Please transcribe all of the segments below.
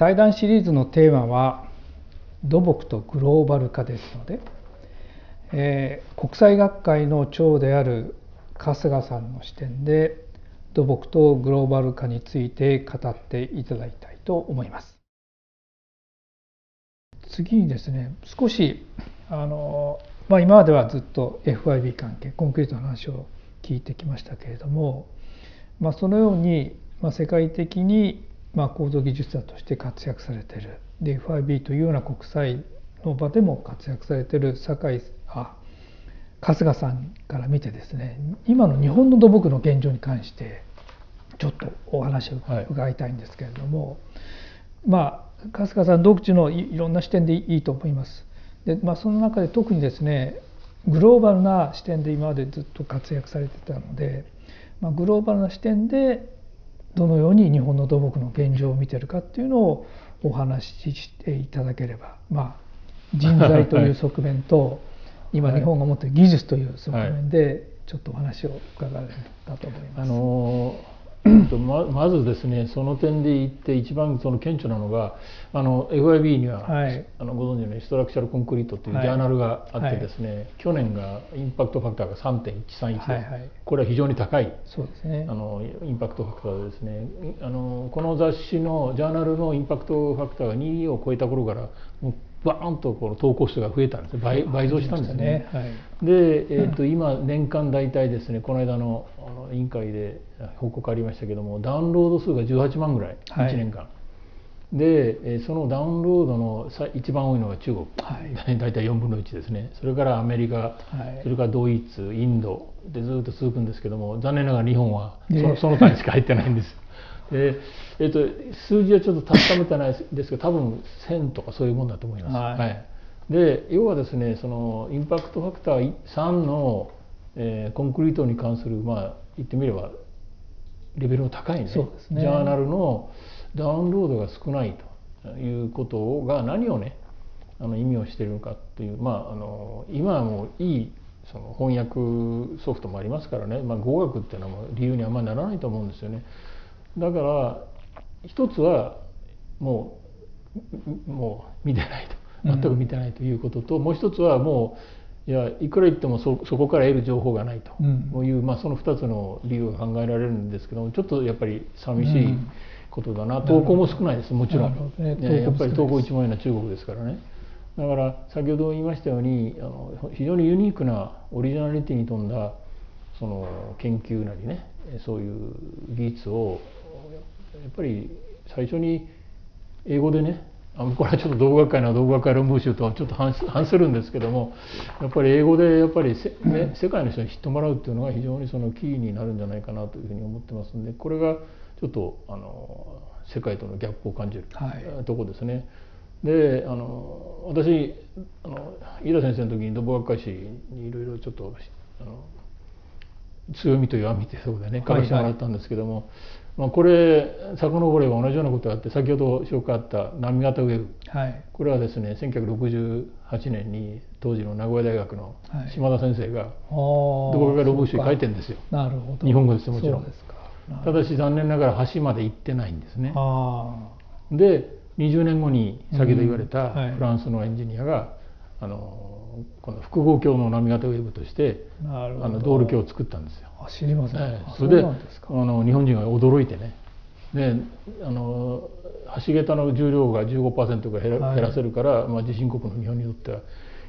対談シリーズのテーマは土木とグローバル化ですので、えー、国際学会の長である春日さんの視点で土木とグローバル化について語っていただきたいと思います。次にですね少しあの、まあ、今まではずっと FIB 関係コンクリートの話を聞いてきましたけれども、まあ、そのように、まあ、世界的にまあ、構造技術者として活躍されているで FIB というような国際の場でも活躍されている酒井あ春日さんから見てですね今の日本の土木の現状に関してちょっとお話を伺いたいんですけれども、はい、まあ春日さん独自のいろんな視点でいいと思います。でまあ、その中で特にですねグローバルな視点で今までずっと活躍されてたので、まあ、グローバルな視点でどのように日本の土木の現状を見てるかっていうのをお話ししていただければまあ人材という側面と 今日本が持っている技術という側面でちょっとお話を伺えたと思います。あのままずですねその点で言って一番その顕著なのがあの FIB には、はい、あのご存知のストラクチャルコンクリートとい。うジャーナルがあってですね、はい、去年がインパクトファクターが3.131で、はいはい、これは非常に高いそうです、ね、あのインパクトファクターですね。あのこの雑誌のジャーナルのインパクトファクターが2を超えた頃からもうバーンとこの投稿数が増えたんです倍倍増したんですね。ね。はい、で、えーと、今年間大体ですねこの間の委員会で報告ありましたけどもダウンロード数が18万ぐらい1年間。はい、でそのダウンロードの一番多いのが中国、はい、大体4分の1ですね。それからアメリカ、はい、それからドイツインドでずっと続くんですけども残念ながら日本はそのその単位しか入ってないんです。でえーと、数字はちょっと確かめてないですけど多分1000とかそういうもんだと思います。はい、はい、で要はですねそのインパクトファクター3の、えー、コンクリートに関するまあ言ってみればレベルの高いね、ね、ジャーナルのダウンロードが少ないということが何をねあの意味をしているのかっていうまああの今はもういいその翻訳ソフトもありますからね、まあ、語学っていうのは理由にあんまりならないと思うんですよね。だから一つはもうもう見てないと。全く見てないということと、うん、もう一つはもういやいくら言ってもそそこから得る情報がないと。いう、うん、まあ、その2つの理由が考えられるんですけどもちょっとやっぱり寂しいことだな、うん、投稿も少ないですもちろん、ね、やっぱり投稿1万円な中国ですからね。だから先ほど言いましたようにあの非常にユニークなオリジナリティに富んだその研究なりねそういう技術をやっぱり最初に英語でねあこれはちょっと道学会の道学会論文集とはちょっと反するんですけどもやっぱり英語でやっぱりせ、ね、世界の人に知ってもらうっていうのが非常にそのキーになるんじゃないかなというふうに思ってますんでこれがちょっとあの世界とのギャップを感じる、とこですね。であの私あの飯田先生の時に土木学会誌にいろいろちょっとあの強みと弱みというところでね書かせてもらったんですけども、まあ、これ遡れば同じようなことがあって先ほど紹介あった波形ウェブ、はい、これはですね1968年に当時の名古屋大学の島田先生がどこか論文集に書いてるんですよ。なるほど日本語ですもちろん。ただし残念ながら橋まで行ってないんですね。で20年後に先ほど言われたフランスのエンジニアが、あのこの複合橋の波形ウェブとしてあの道路橋を作ったんですよ。あ知りません、ええ、それであの日本人が驚いてね。であの橋桁の重量が15%が減ら,、減らせるから、まあ、地震国の日本にとっては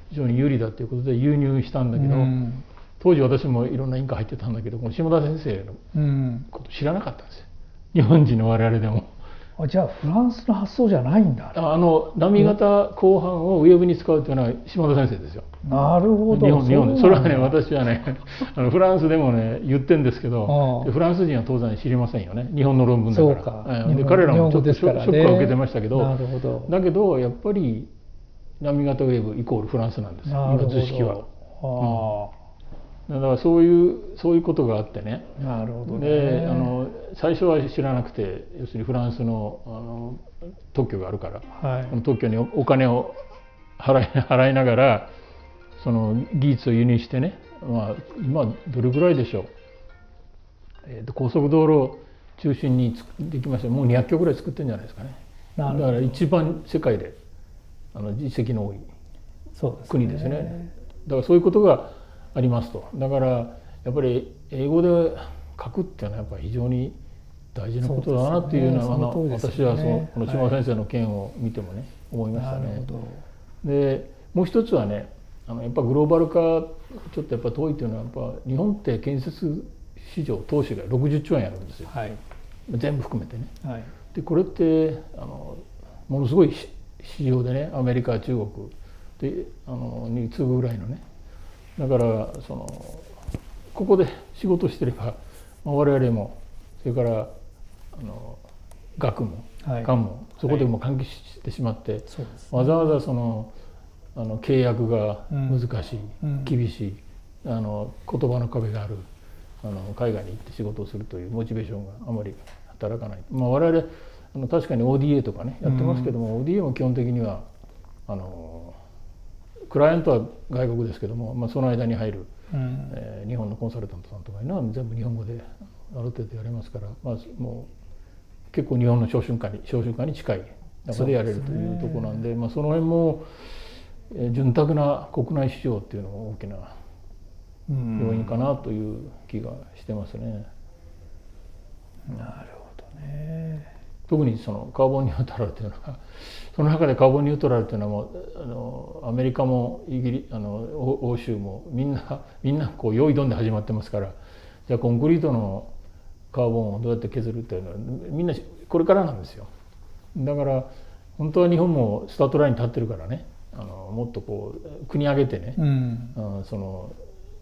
非常に有利だということで輸入したんだけど、うん、当時私もいろんなインカ入ってたんだけどこの島田先生のこと知らなかったんですよ。日本人の我々でも。あじゃあフランスの発想じゃないんだ。あの波形後半をウェブに使うというのは島田先生ですよ。なるほど。日本日本で。それはね私はね あのフランスでもね言ってんですけどフランス人は当然知りませんよね。日本の論文だから。で彼らもちょっとショックを受けてましたけどなるほど。だけどやっぱり波形ウェブイコールフランスなんです今図式は。あだからそういうそういうことがあってね。なるほど、ね、であの最初は知らなくて要するにフランスのあの特許があるから、はい、この特許にお金を払い払いながらその技術を輸入してね、まあ、今どれぐらいでしょう、えーと、高速道路中心にできました。もう200キロぐらい作ってるんじゃないですかね。だから一番世界であの実績の多い国ですね、ね、だからそういうことがありますと。だからやっぱり英語で書くっていうのはやっぱり非常に大事なことだなっていうのは、ね、私はそのこの島先生の件を見てもね、はい、思いましたね。でもう一つはねあのやっぱグローバル化ちょっとやっぱ遠いっていうのはやっぱ日本って建設市場投資が60兆円あるんですよ、はい、全部含めてね。はい、でこれってあのものすごい市場でねアメリカ中国であのに次ぐぐらいのねだからそのここで仕事してれば、まあ、我々もそれからあの学も官もそこでも関係してしまって、はいね、わざわざそのあの契約が難しい、うん、厳しいあの言葉の壁があるあの海外に行って仕事をするというモチベーションがあまり働かない、まあ、我々あの確かに ODA とかねやってますけども、うん、ODA も基本的にはあのクライアントは外国ですけども、まあ、その間に入る、うん、えー、日本のコンサルタントさんとかいうのは全部日本語である程度やれますから、まあ、もう結構日本の小春館に小春館に近い中でやれるというところなんで、ね、まあ、その辺も潤沢な国内市場っていうのも大きな要因かなという気がしてますね。なるほどね。特にそのカーボンニュートラルというのは その中でカーボンニュートラルというのはもうあのアメリカもイギリあの欧州もみんな みんなこう用意どんで始まってますからじゃあコンクリートのカーボンをどうやって削るっていうのはみんなこれからなんですよ。だから本当は日本もスタートラインに立ってるからねあのもっとこう国挙げてね、うん、その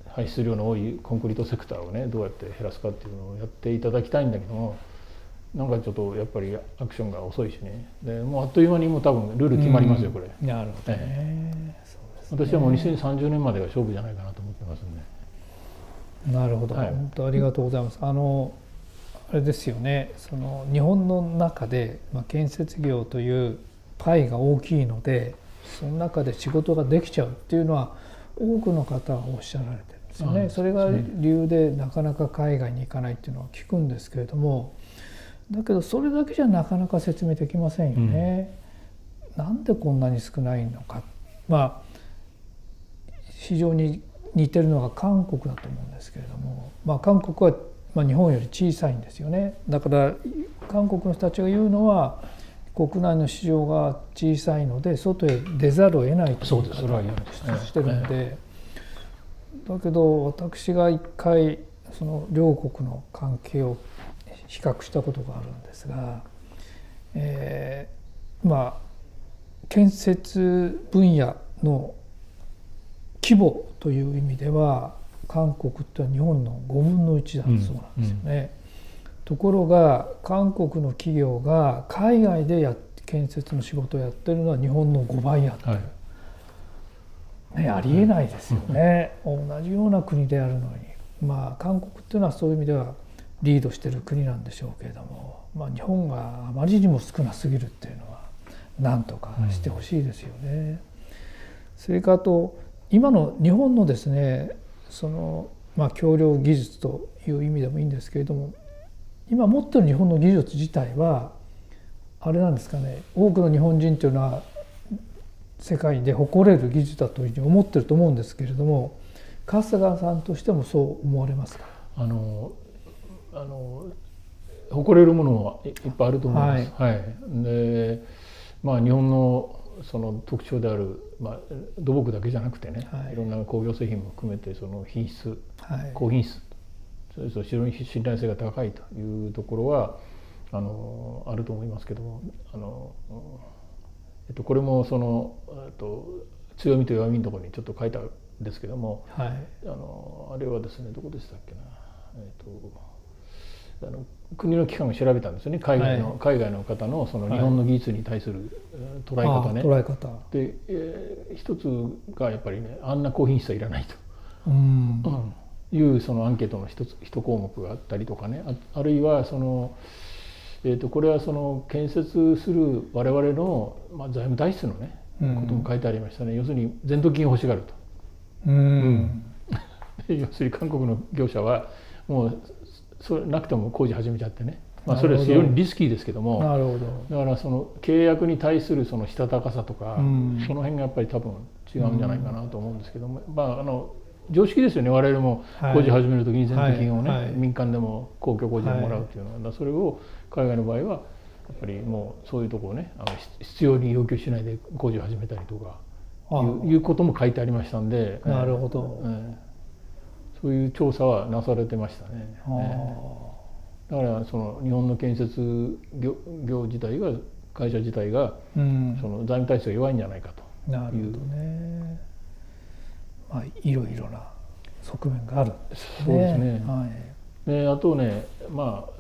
排出量の多いコンクリートセクターをねどうやって減らすかっていうのをやっていただきたいんだけどもなんかちょっとやっぱりアクションが遅いしね。でもうあっという間にもう多分ルール決まりますよ、これ。なるほどね、えー、私はもう2030年までが勝負じゃないかなと思ってますんで。なるほど、はい、本当ありがとうございます。あのあれですよね。その日本の中で、まあ、建設業というパイが大きいのでその中で仕事ができちゃうっていうのは多くの方はおっしゃられてるんですよね。それが理由でなかなか海外に行かないっていうのは聞くんですけれどもだけどそれだけじゃなかなか説明できませんよね。うん、なんでこんなに少ないのか。まあ非常に似てるのが韓国だと思うんですけれども、まあ、韓国はまあ日本より小さいんですよね。だから韓国の人たちが言うのは国内の市場が小さいので外へ出ざるを得ないというそれはしてるので、だけど私が一回その両国の関係を比較したことがあるんですが、えー、まあ建設分野の規模という意味では韓国って日本の5分の1だそうなんですよね。ところが韓国の企業が海外でや建設の仕事をやってるのは日本の5倍やってる、はい、ね、ありえないですよね、同じような国であるのに。まあ韓国っていうのはそういう意味ではリードしてる国なんでしょうけれども、まあ、日本があまりにも少なすぎるっていうのはなんとかしてほしいですよね。うん、それからと今の日本のですねそのまあ橋梁技術という意味でもいいんですけれども今持ってる日本の技術自体はあれなんですかね多くの日本人というのは世界で誇れる技術だというふうに思ってると思うんですけれども春日さんとしてもそう思われますか？あのあの誇れるものはいっぱいあると思います。はい、はい、でまあ日本のその特徴である、まあ、土木だけじゃなくてね、はい、いろんな工業製品も含めてその品質、はい、高品質それと非常に信頼性が高いというところはあのあると思いますけどもあの、えっと、これもその、えっと、強みと弱みのところにちょっと書いたんですけども、はい、あのあれはですねどこでしたっけな、えっと、あの国の機関が調べたんですよね。海外のはい、海外の方のその日本の技術に対する捉え方ね。捉え方。で、えー、一つがやっぱりねあんな高品質はいらないと。うん、うん。いうそのアンケートの一つ一項目があったりとかね。あるいはその、えー、とこれはその建設する我々の、まあ、財務体質のね、うん、ことも書いてありましたね。要するに全土金を欲しがると。うん、要するに韓国の業者はもうそれなくても工事始めちゃってね。まあ、それは非常にリスキーですけども。なるほど。だからその契約に対するそのしたたかさとか、うん、その辺がやっぱり多分違うんじゃないかなと思うんですけども、まああの常識ですよね。我々も工事始める時に全摘金をね、はい。はい、民間でも公共工事でもらうっていうのは、はい、それを海外の場合はやっぱりもうそういうところをねあの必要に要求しないで工事を始めたりとかいういうことも書いてありましたんで。なるほど、えー、そういう調査はなされてましたね。だからその日本の建設業業自体が会社自体が、その財務体制が弱いんじゃないかとなるほどね。まあいろいろな側面があるんですね。そうですね。はい。であとねまあ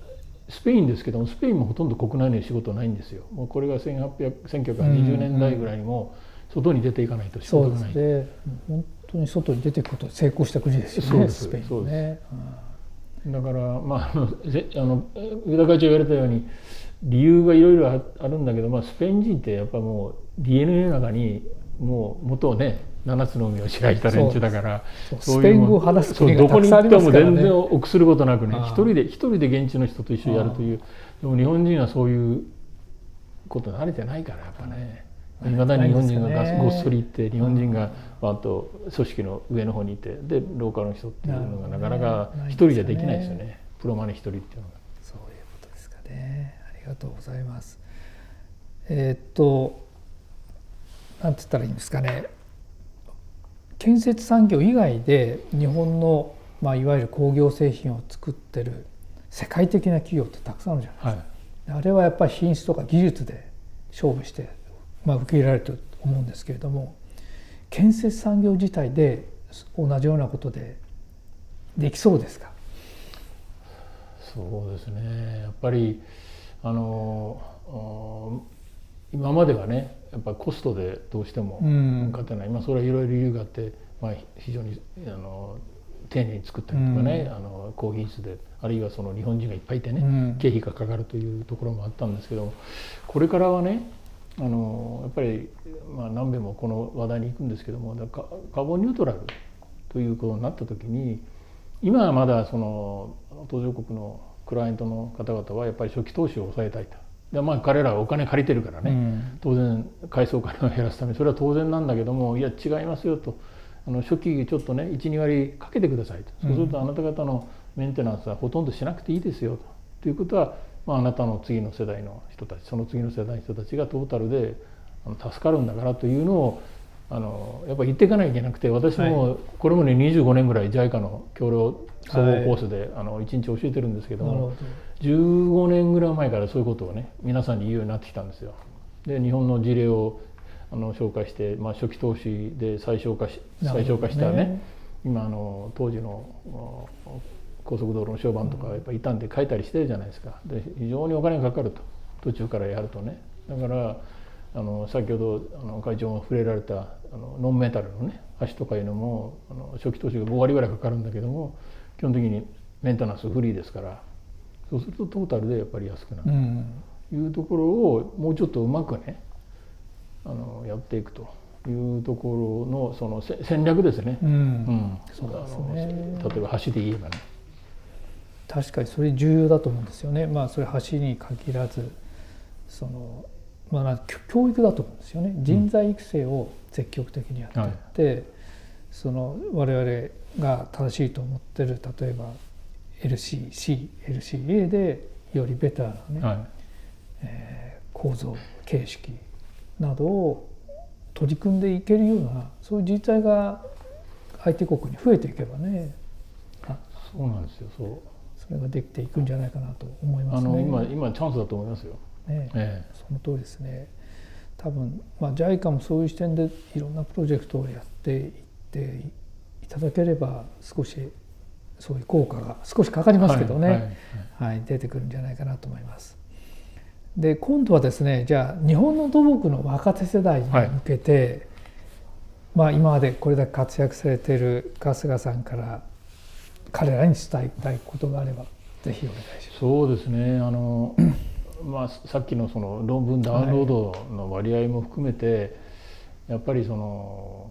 スペインですけどもスペインもほとんど国内に仕事ないんですよ。もうこれが1920年代ぐらいにも外に出ていかないと仕事がない。そうですね。本当に外に出ていくこと成功した国ですよね。スペインね。だからまああのあの上田会長言われたように理由がいろいろあるんだけど、まあ、スペイン人ってやっぱもう DNA の中にもう元をね7つの海を開いた連中だからスペイン語を話す国がたくさんありますから、ね、どこに行っても全然臆することなくね一人で一人で現地の人と一緒にやるというでも日本人はそういうこと慣れてないからやっぱねいまだに日本人がごっそり行って日本人があと組織の上の方にいてでローカルの人っていうのがなかなか一人じゃできないですよね。プロマネ一人っていうのが。そういうことですかね。ありがとうございます。えー、っとなんて言ったらいいんですかね。建設産業以外で日本の、まあ、いわゆる工業製品を作ってる世界的な企業ってたくさんあるじゃないですか、はい、あれはやっぱり品質とか技術で勝負して、まあ、受け入れられてると思うんですけれども建設産業自体で同じようなことでできそうですか？そうですね。やっぱりあの今まではねやっぱコストでどうしても勝てない、うん、まあ、それはいろいろ理由があって、まあ、非常にあの丁寧に作ったりとかね、うん、あの高品質であるいはその日本人がいっぱいいてね、うん、経費がかかるというところもあったんですけどこれからはねあのやっぱり、まあ、何べもこの話題に行くんですけどもカーボンニュートラルということになった時に今はまだその途上国のクライアントの方々はやっぱり初期投資を抑えたいと。でまあ彼らはお金借りてるからね、うん、当然返すお金を減らすためそれは当然なんだけどもいや違いますよと。あの初期ちょっとね12割かけてくださいと。そうするとあなた方のメンテナンスはほとんどしなくていいですよと。ということは、まあ、あなたの次の世代の人たちその次の世代の人たちがトータルで助かるんだからというのをあのやっぱ言っていかなきゃいけなくて私もこれまで25年ぐらい JICA の協力総合コースで、はい、あの1日教えてるんですけども15年ぐらい前からそういうことをね皆さんに言うようになってきたんですよ。で日本の事例をあの紹介して、まあ、初期投資で最小化し最小化したね、ね、今あの当時の高速道路の商売とかやっぱ傷んで書いたりしてるじゃないですか。で非常にお金がかかると。途中からやるとね。だからあの先ほどあの会長も触れられたあのノンメタルのね橋とかいうのもあの初期投資が5割ぐらいかかるんだけども基本的にメンテナンスフリーですからそうするとトータルでやっぱり安くなる。というところをもうちょっとうまくねあのやっていくと。いうところのその戦略ですね。うん、うん、そうですね。例えば橋で言えばね。確かにそれ重要だと思うんですよね。まあそれ橋に限らずそのまあ教育だと思うんですよね。人材育成を積極的にやっていって、うんはい、その我々が正しいと思ってる例えば LCC、LCA でよりベターなね、はい、えー、構造形式などを取り組んでいけるようなそういう自治体が相手国に増えていけばね。そうなんですよ。そうそれができていくんじゃないかなと思いますね。今今チャンスだと思いますよ。ね、ええ、その通りですね。多分まあ JICA もそういう視点でいろんなプロジェクトをやっていっていただければ少しそういう効果が少しかかりますけどね、はい、はいはい、出てくるんじゃないかなと思います。で今度はですねじゃあ日本の土木の若手世代に向けて、はい、まあ、今までこれだけ活躍されている春日さんから彼らに伝えたいことがあればぜひお願いします。そうですねあの まあ、さっきのその論文ダウンロードの割合も含めて、やっぱりその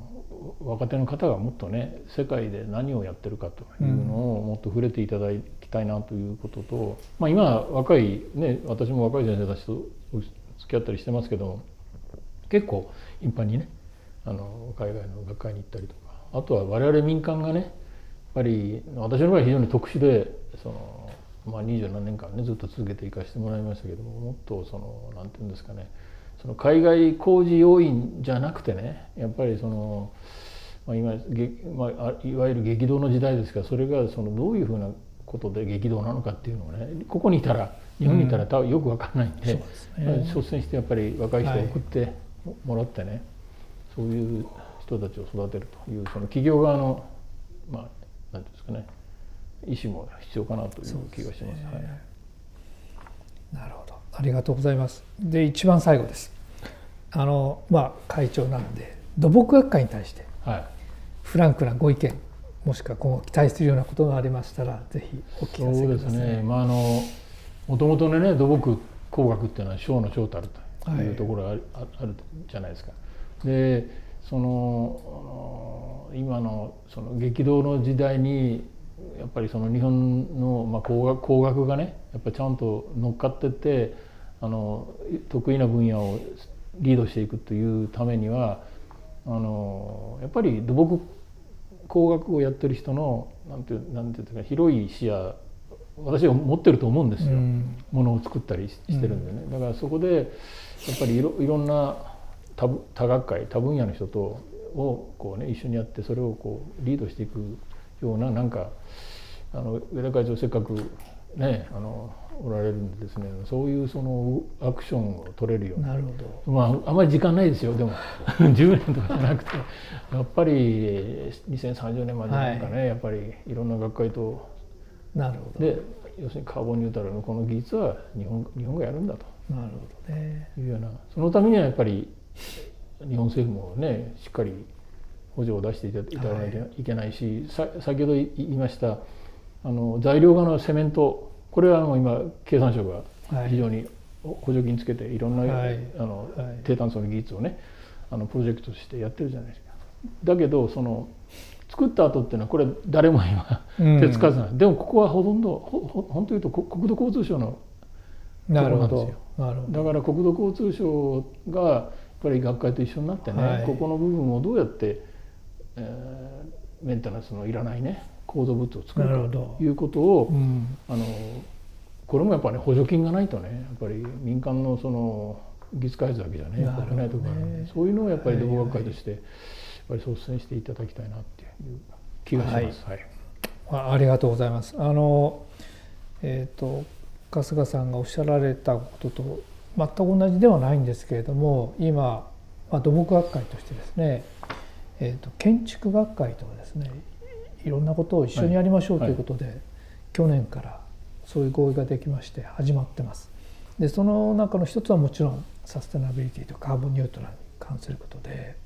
若手の方がもっとね世界で何をやってるかというのをもっと触れていただきたいなということと、うん、まあ、今若いね私も若い先生たちと付き合ったりしてますけど結構頻繁にねあの海外の学会に行ったりとかあとは我々民間がねぱり私の場合非常に特殊でその、まあ、二十何年間ねずっと続けていかせてもらいましたけどももっとその何て言うんですかねその海外工事要員じゃなくてねやっぱりその、まあ、今、まあ、いわゆる激動の時代ですからそれがそのどういうふうなことで激動なのかっていうのをねここにいたら日本にいたら多分よく分かんないんで,、率先してやっぱり若い人を送ってもらってね、はい、そういう人たちを育てるというその企業側のまあ何ていうんですかね意思も必要かなという気がします。すねはい、なるほどありがとうございます。で一番最後です。あのまあ会長なんで土木学会に対して、はい、フランクなご意見もしくは今後期待するようなことがありましたらぜひお聞かせください。そうですね。まああのもともとのね土木工学っていうのは小の小たるというところがあるはい、あるじゃないですか。でその今のその激動の時代にやっぱりその日本の、まあ、工学工学がねやっぱりちゃんと乗っかってってあの得意な分野をリードしていくというためにはあのやっぱり土木工学をやってる人のなんていうなんていうか広い視野私は持ってると思うんですよ、うん、ものを作ったりしてるんでね、だからそこでやっぱりいろいろんな多多学会多分野の人とをこう、ね、一緒にやってそれをこうリードしていくようななんかあの上田会長せっかくねあのおられるんでですねそういうそのアクションを取れるような。るほど、まあ、あまり時間ないですよでも。10年とかじゃなくて。やっぱり2030年までなんかね、はい、やっぱりいろんな学会と。なるほど。で要するにカーボンニュートラルのこの技術は日本日本がやるんだと。なるほどね。いうような。そのためにはやっぱり日本政府もねしっかり補助を出していただかない。といけないし、はい、先ほど言いましたあの材料側のセメントこれはもう今経産省が非常に補助金つけていろんな、はい、あの低炭素の技術をねあのプロジェクトとしてやってるじゃないですか。だけどその作った後っていうのはこれ誰も今手つかずない、うん、でもここはほとんどほほ本当言うと国土交通省のところなんですよ。だから国土交通省がぱり学会と一緒になってね、はい、ここの部分をどうやって、えー、メンテナンスのいらないね構造物を作るかということを、うん、あのこれもやっぱり、ね、補助金がないとねやっぱり民間のその技術開発だけじゃねやっぱりないところがあるんでそういうのをやっぱり土木学会として、やっぱり率先していただきたいなっていう気がします。はい、はい、ありがとうございます。あのえっ、ー、と春日さんがおっしゃられたことと全く同じではないんですけれども今、まあ、土木学会としてですね、えーと、建築学会とはですねいろんなことを一緒にやりましょうということで、はいはい、去年からそういう合意ができまして始まってます。でその中の一つはもちろんサステナビリティとカーボンニュートラルに関することで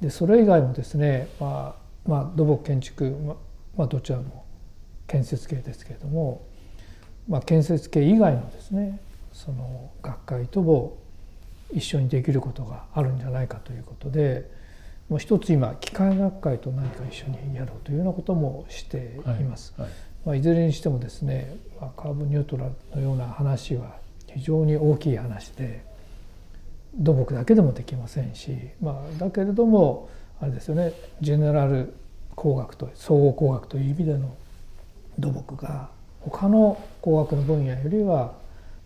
でそれ以外もですね、まあまあ、土木建築、ままあ、どちらも建設系ですけれども、まあ、建設系以外のですねその学会とも一緒にできることがあるんじゃないかということでもう一つ今機械学会と何か一緒にやろうというようなこともしています。はいはいまあ、いずれにしてもですね、まあ、カーボンニュートラルのような話は非常に大きい話で土木だけでもできませんし、まあ、だけれどもあれですよねジェネラル工学と総合工学という意味での土木が他の工学の分野よりは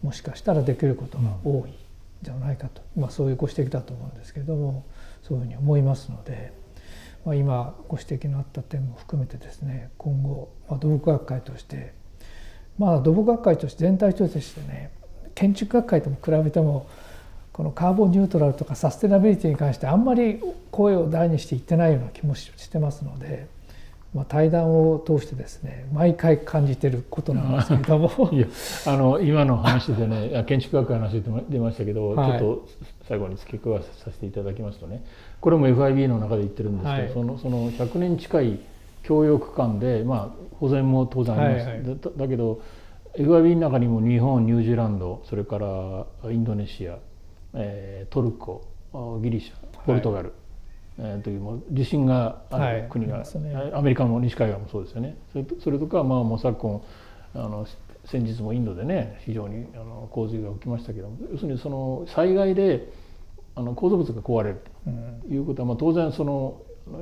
もしかしたらできることが多いんじゃないかと、まあ、そういうご指摘だと思うんですけれどもそういうふうに思いますので、まあ、今ご指摘のあった点も含めてですね今後、まあ、土木学会としてまあ土木学会として全体としてね建築学会とも比べてもこのカーボンニュートラルとかサステナビリティに関してあんまり声を大にして言ってないような気もしてますので、まあ、対談を通してですね毎回感じてることなんですけれども。いやあの今の話でね建築学会の話出ましたけど、はい、ちょっと最後に付け加えさせていただきますとね。これも FIB の中で言ってるんですけど、はい、そのその100年近い共用区間で、まあ、保全も当然あります。はいはい、だだけど FIB の中にも日本ニュージーランドそれからインドネシア、えー、トルコギリシャポルトガル、えー、という地震がある国が、はい。ね、アメリカの西海岸もそうですよね。それとそれとか、まあ、もう昨今あの先日もインドでね非常にあの洪水が起きましたけども要するにその災害であの構造物が壊れるということは、まあ、当然その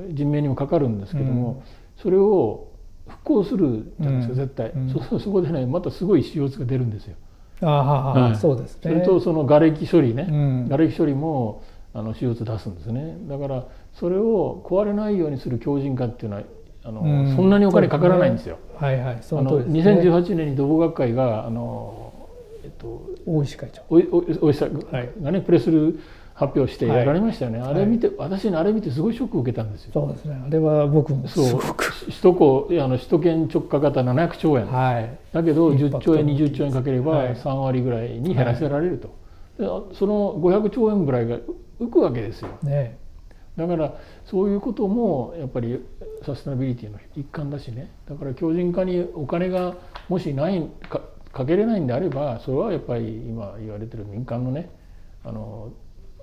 人命にもかかるんですけども、うん、それを復興するじゃないですか、絶対、うん、そ そこでねまたすごい CO2 が出るんですよ。あはい、そうですね。それとその瓦礫処理ね、うん、瓦礫処理もあの CO2 出すんですね。だからそれを壊れないようにする強靭化っていうのはあの、うん、そんなにお金かからないんですよ。すね、はいはい。その通りです、ね、2018年に土木学会があのえっと大石会長。大石さんがね、プレスル発表してやられましたよね、はい、あれ見て、はい、私あれ見てすごいショックを受けたんですよ。そうですね。あれは僕もそう。首都高あの首都圏直下型700兆円、はい、だけど10兆円20兆円かければ3割ぐらいに減らせられると、はい、その500兆円ぐらいが浮くわけですよ、ね、だからそういうこともやっぱりサステナビリティの一環だしね。だから強靭化にお金がもしないかかけれないんであればそれはやっぱり今言われてる民間のねあの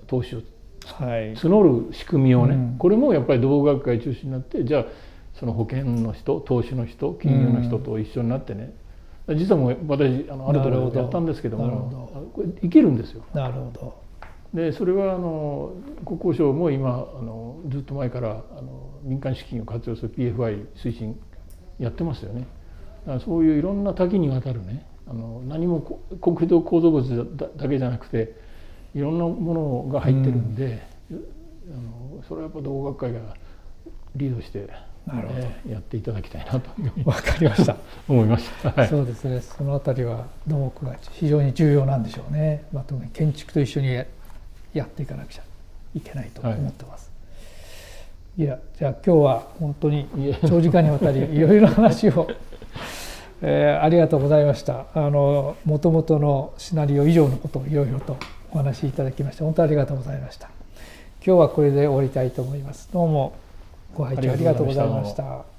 投資を募る仕組みをね、はいうん、これもやっぱり同学会中心になってじゃあその保険の人投資の人金融の人と一緒になってね、うん、実はもう私あのあるところでやったんですけどもこれいけるんですよ。なるほどでそれはあの国交省も今あのずっと前からあの民間資金を活用する PFI 推進やってますよね。だからそういういろんな多岐にわたるねあの何もコンクリート構造物だけじゃなくていろんなものが入ってるんで、うん、あのそれはやっぱ同学会がリードしてなるほど。やっていただきたいなと。わかりました。思いました、はい、そうですね。そのあたりは土木が非常に重要なんでしょうね、まあ、特に建築と一緒にやっていかなくちゃいけないと思ってます、はい、いやじゃあ今日は本当に長時間にわたり いろいろ話をえー、ありがとうございました。あの元々のシナリオ以上のことをいろいろとお話しいただきまして本当ありがとうございました。今日はこれで終わりたいと思います。どうもご拝聴ありがとうございました